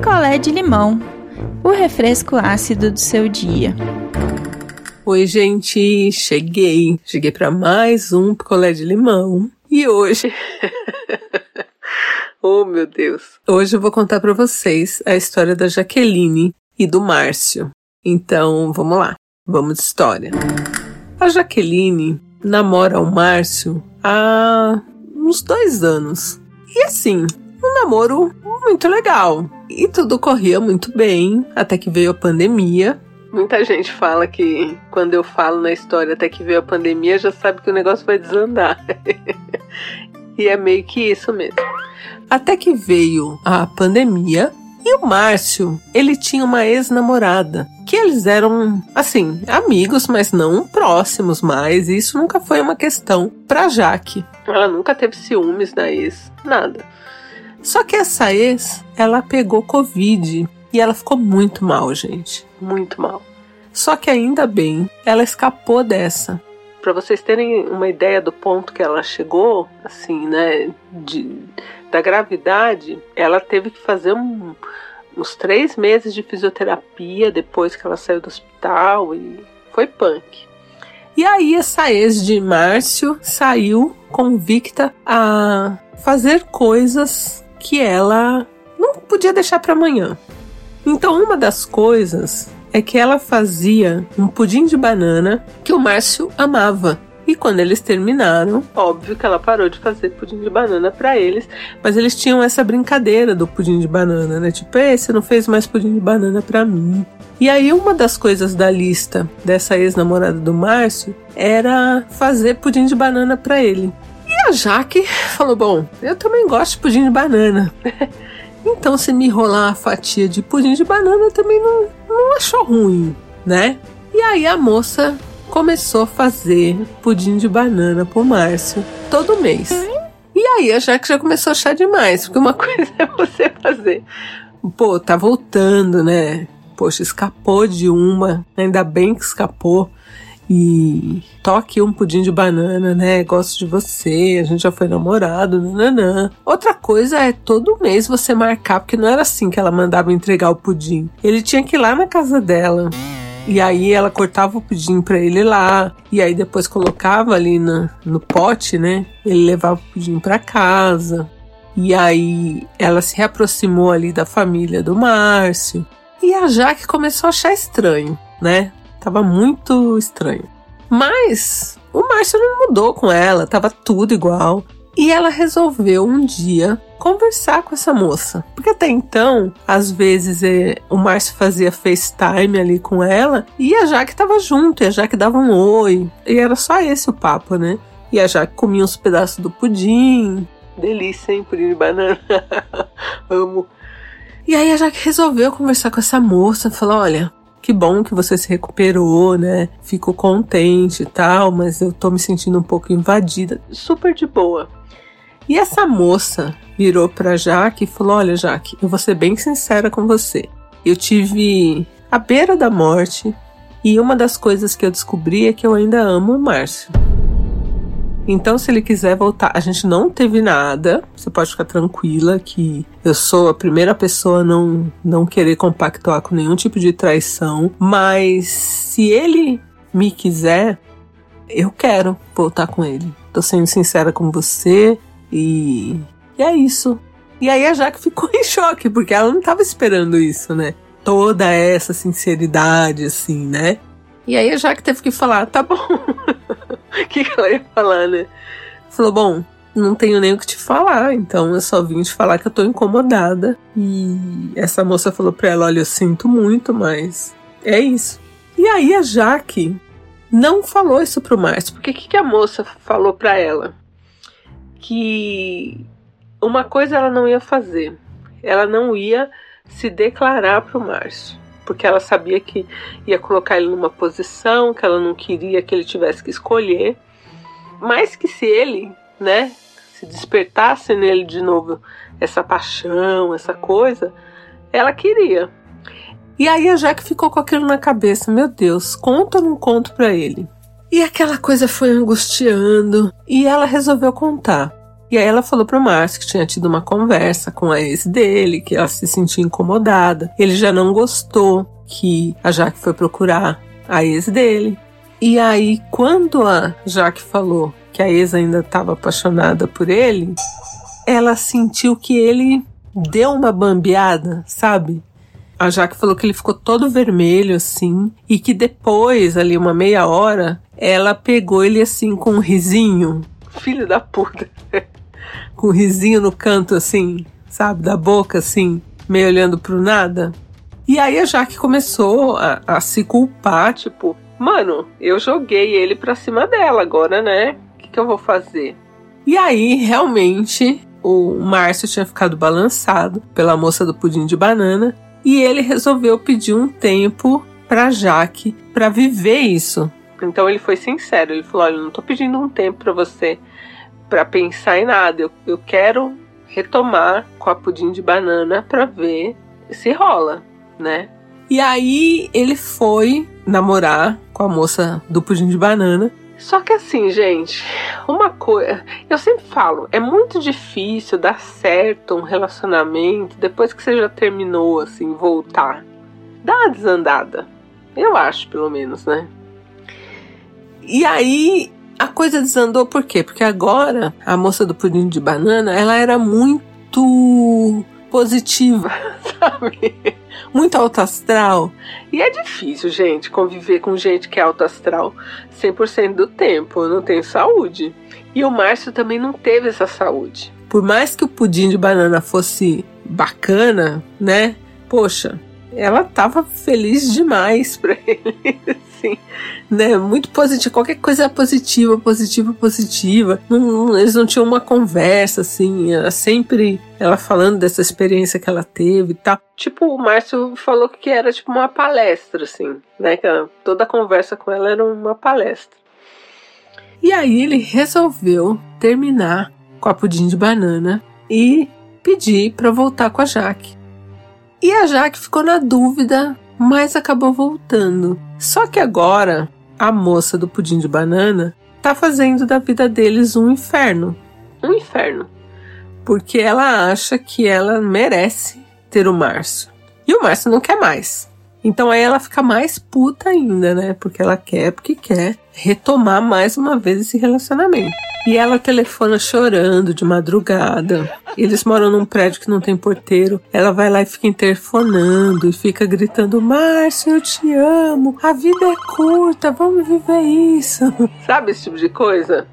picolé de limão, o refresco ácido do seu dia. Oi, gente, cheguei. Cheguei para mais um picolé de limão. E hoje Oh, meu Deus. Hoje eu vou contar para vocês a história da Jaqueline e do Márcio. Então, vamos lá. Vamos de história. A Jaqueline namora o Márcio há uns dois anos. E assim, namoro muito legal. E tudo corria muito bem, até que veio a pandemia. Muita gente fala que quando eu falo na história até que veio a pandemia, já sabe que o negócio vai desandar. e é meio que isso mesmo. Até que veio a pandemia e o Márcio, ele tinha uma ex-namorada, que eles eram, assim, amigos, mas não próximos mais, e isso nunca foi uma questão pra Jaque. Ela nunca teve ciúmes da ex, nada. Só que essa ex, ela pegou Covid e ela ficou muito mal, gente. Muito mal. Só que ainda bem, ela escapou dessa. Para vocês terem uma ideia do ponto que ela chegou, assim, né, de, da gravidade, ela teve que fazer um, uns três meses de fisioterapia depois que ela saiu do hospital e foi punk. E aí essa ex de Márcio saiu convicta a fazer coisas que ela não podia deixar para amanhã. Então uma das coisas é que ela fazia um pudim de banana que o Márcio amava. E quando eles terminaram, óbvio que ela parou de fazer pudim de banana para eles, mas eles tinham essa brincadeira do pudim de banana, né? Tipo, Ei, você não fez mais pudim de banana para mim. E aí uma das coisas da lista dessa ex-namorada do Márcio era fazer pudim de banana para ele. A Jaque falou: "Bom, eu também gosto de pudim de banana". Então, se me rolar a fatia de pudim de banana, também não, não achou ruim, né? E aí a moça começou a fazer pudim de banana pro Márcio todo mês. E aí a Jaque já começou a achar demais, porque uma coisa é você fazer. Pô, tá voltando, né? Poxa, escapou de uma, ainda bem que escapou e toque um pudim de banana, né? Gosto de você, a gente já foi namorado, nananã. Outra coisa é todo mês você marcar, porque não era assim que ela mandava entregar o pudim. Ele tinha que ir lá na casa dela. E aí ela cortava o pudim para ele lá, e aí depois colocava ali no pote, né? Ele levava o pudim para casa. E aí ela se reaproximou ali da família do Márcio. E a Jaque começou a achar estranho, né? Tava muito estranho. Mas o Márcio não mudou com ela, tava tudo igual. E ela resolveu um dia conversar com essa moça. Porque até então, às vezes, é, o Márcio fazia FaceTime ali com ela e a Jaque tava junto, e a Jaque dava um oi. E era só esse o papo, né? E a Jaque comia uns pedaços do pudim. Delícia, hein? Pudim de banana. Amo. E aí a Jaque resolveu conversar com essa moça. Falou: olha, que bom que você se recuperou, né? Fico contente e tal, mas eu tô me sentindo um pouco invadida. Super de boa. E essa moça virou pra Jaque e falou: Olha, Jaque, eu vou ser bem sincera com você. Eu tive a beira da morte e uma das coisas que eu descobri é que eu ainda amo o Márcio. Então, se ele quiser voltar, a gente não teve nada. Você pode ficar tranquila que eu sou a primeira pessoa a não, não querer compactuar com nenhum tipo de traição. Mas se ele me quiser, eu quero voltar com ele. Tô sendo sincera com você e, e é isso. E aí a Jaque ficou em choque, porque ela não tava esperando isso, né? Toda essa sinceridade, assim, né? E aí a Jaque teve que falar, tá bom. O que, que ela ia falar, né? Falou, bom, não tenho nem o que te falar, então eu só vim te falar que eu tô incomodada. E essa moça falou pra ela: olha, eu sinto muito, mas é isso. E aí a Jaque não falou isso pro Márcio, porque o que, que a moça falou pra ela? Que uma coisa ela não ia fazer, ela não ia se declarar pro Márcio porque ela sabia que ia colocar ele numa posição que ela não queria que ele tivesse que escolher. Mas que se ele, né, se despertasse nele de novo essa paixão, essa coisa, ela queria. E aí a Jack ficou com aquilo na cabeça, meu Deus, conto ou não conto para ele? E aquela coisa foi angustiando e ela resolveu contar. E aí ela falou pro Márcio que tinha tido uma conversa com a ex dele, que ela se sentia incomodada. Ele já não gostou que a Jaque foi procurar a ex dele. E aí, quando a Jaque falou que a ex ainda estava apaixonada por ele, ela sentiu que ele deu uma bambeada, sabe? A Jaque falou que ele ficou todo vermelho assim e que depois, ali uma meia hora, ela pegou ele assim com um risinho. Filho da puta. com um risinho no canto assim, sabe, da boca assim, meio olhando pro nada. E aí a Jaque começou a, a se culpar, tipo, mano, eu joguei ele pra cima dela agora, né? O que, que eu vou fazer? E aí, realmente, o Márcio tinha ficado balançado pela moça do pudim de banana e ele resolveu pedir um tempo para Jaque para viver isso. Então ele foi sincero, ele falou: "Olha, eu não tô pedindo um tempo para você para pensar em nada. Eu, eu quero retomar com a pudim de banana para ver se rola, né?" E aí ele foi namorar com a moça do pudim de banana só que assim, gente, uma coisa. Eu sempre falo, é muito difícil dar certo um relacionamento depois que você já terminou, assim, voltar. Dá uma desandada. Eu acho, pelo menos, né? E aí a coisa desandou por quê? Porque agora a moça do pudim de banana, ela era muito positiva, sabe? Muito alto astral. E é difícil, gente, conviver com gente que é alto astral 100% do tempo. Eu não tenho saúde. E o Márcio também não teve essa saúde. Por mais que o pudim de banana fosse bacana, né? Poxa, ela tava feliz demais pra ele, assim, né? Muito positivo, qualquer coisa positiva, positiva, positiva. Não, não, eles não tinham uma conversa, assim, era sempre ela falando dessa experiência que ela teve e tal. Tipo, o Márcio falou que era tipo uma palestra, assim, né? Que toda a conversa com ela era uma palestra. E aí ele resolveu terminar com a pudim de banana e pedir para voltar com a Jaque. E a Jaque ficou na dúvida, mas acabou voltando. Só que agora a moça do pudim de banana tá fazendo da vida deles um inferno. Um inferno. Porque ela acha que ela merece ter o Márcio. E o Márcio não quer mais. Então aí ela fica mais puta ainda, né? Porque ela quer, porque quer retomar mais uma vez esse relacionamento. E ela telefona chorando de madrugada. Eles moram num prédio que não tem porteiro. Ela vai lá e fica interfonando e fica gritando: Márcio, eu te amo. A vida é curta, vamos viver isso. Sabe esse tipo de coisa?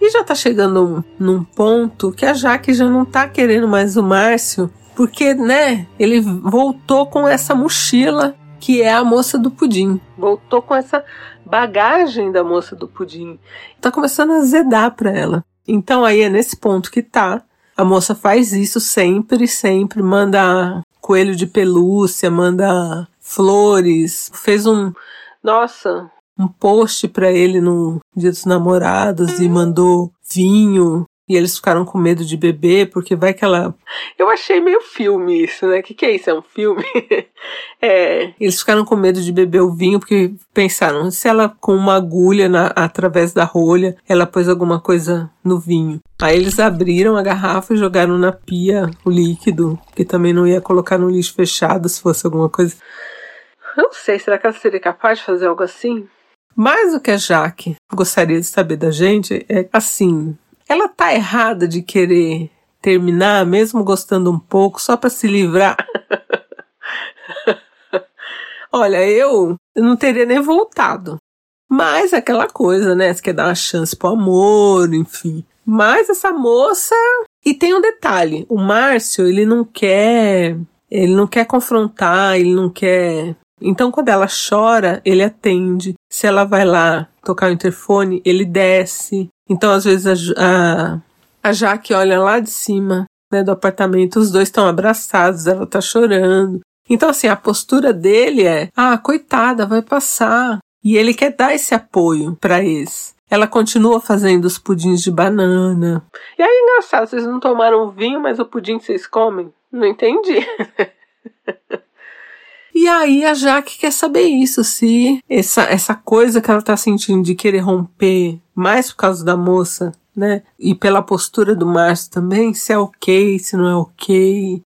E já tá chegando num ponto que a Jaque já não tá querendo mais o Márcio, porque, né, ele voltou com essa mochila que é a moça do pudim. Voltou com essa bagagem da moça do pudim. Tá começando a zedar para ela. Então aí é nesse ponto que tá. A moça faz isso sempre, sempre manda coelho de pelúcia, manda flores, fez um, nossa, um post para ele no Dia dos Namorados e mandou vinho e eles ficaram com medo de beber, porque vai que ela. Eu achei meio filme isso, né? O que, que é isso? É um filme? é. Eles ficaram com medo de beber o vinho, porque pensaram, se ela com uma agulha na, através da rolha, ela pôs alguma coisa no vinho. Aí eles abriram a garrafa e jogaram na pia o líquido, que também não ia colocar no lixo fechado se fosse alguma coisa. Eu não sei, será que ela seria capaz de fazer algo assim? Mas o que a Jaque gostaria de saber da gente é assim: ela tá errada de querer terminar, mesmo gostando um pouco, só para se livrar. Olha, eu não teria nem voltado. Mas aquela coisa, né? Você quer dar uma chance pro amor, enfim. Mas essa moça. E tem um detalhe: o Márcio, ele não quer. Ele não quer confrontar, ele não quer. Então, quando ela chora, ele atende. Se ela vai lá tocar o interfone, ele desce. Então, às vezes, a, a, a Jaque olha lá de cima né, do apartamento, os dois estão abraçados, ela tá chorando. Então, assim, a postura dele é: ah, coitada, vai passar. E ele quer dar esse apoio para eles. Ela continua fazendo os pudins de banana. E aí, engraçado, vocês não tomaram vinho, mas o pudim vocês comem? Não entendi. E aí a Jaque quer saber isso, se essa, essa coisa que ela tá sentindo de querer romper mais por causa da moça né? E pela postura do Márcio também, se é ok, se não é ok.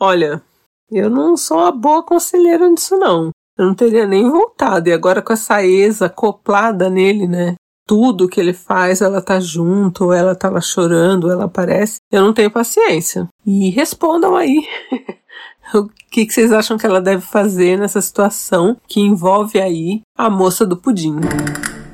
Olha, eu não sou uma boa conselheira nisso, não. Eu não teria nem voltado. E agora com essa exa acoplada nele, né? Tudo que ele faz, ela tá junto, ela tá lá chorando, ela aparece. Eu não tenho paciência. E respondam aí. o que, vocês acham que ela deve fazer nessa situação que envolve aí a moça do pudim?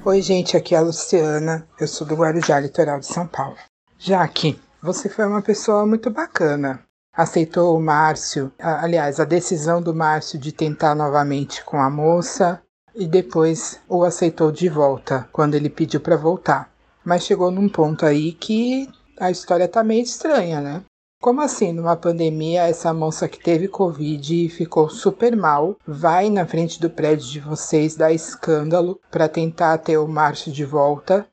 Oi, gente, aqui é a Luciana. Eu sou do Guarujá, litoral de São Paulo. Jaque, você foi uma pessoa muito bacana. Aceitou o Márcio, aliás, a decisão do Márcio de tentar novamente com a moça e depois o aceitou de volta quando ele pediu para voltar. Mas chegou num ponto aí que a história tá meio estranha, né? Como assim, numa pandemia, essa moça que teve Covid e ficou super mal, vai na frente do prédio de vocês dar escândalo para tentar ter o Márcio de volta?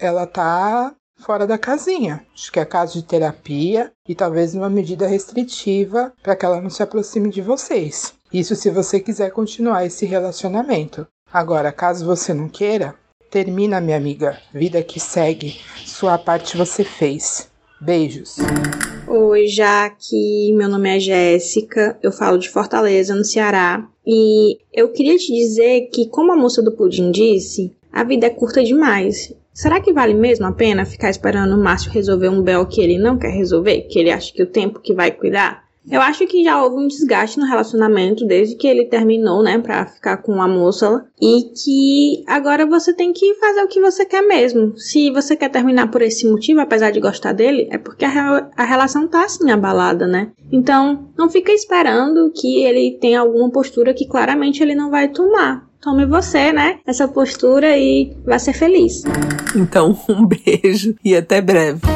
Ela tá fora da casinha. Acho que é caso de terapia e talvez uma medida restritiva para que ela não se aproxime de vocês. Isso se você quiser continuar esse relacionamento. Agora, caso você não queira, termina, minha amiga. Vida que segue. Sua parte você fez. Beijos. Oi, Jaque. Meu nome é Jéssica. Eu falo de Fortaleza, no Ceará. E eu queria te dizer que, como a moça do pudim disse, a vida é curta demais. Será que vale mesmo a pena ficar esperando o Márcio resolver um bel que ele não quer resolver? Que ele acha que o tempo que vai cuidar? Eu acho que já houve um desgaste no relacionamento desde que ele terminou, né, pra ficar com a moça. E que agora você tem que fazer o que você quer mesmo. Se você quer terminar por esse motivo, apesar de gostar dele, é porque a, a relação tá assim abalada, né? Então, não fica esperando que ele tenha alguma postura que claramente ele não vai tomar. Tome você, né? Essa postura e vá ser feliz. Então, um beijo e até breve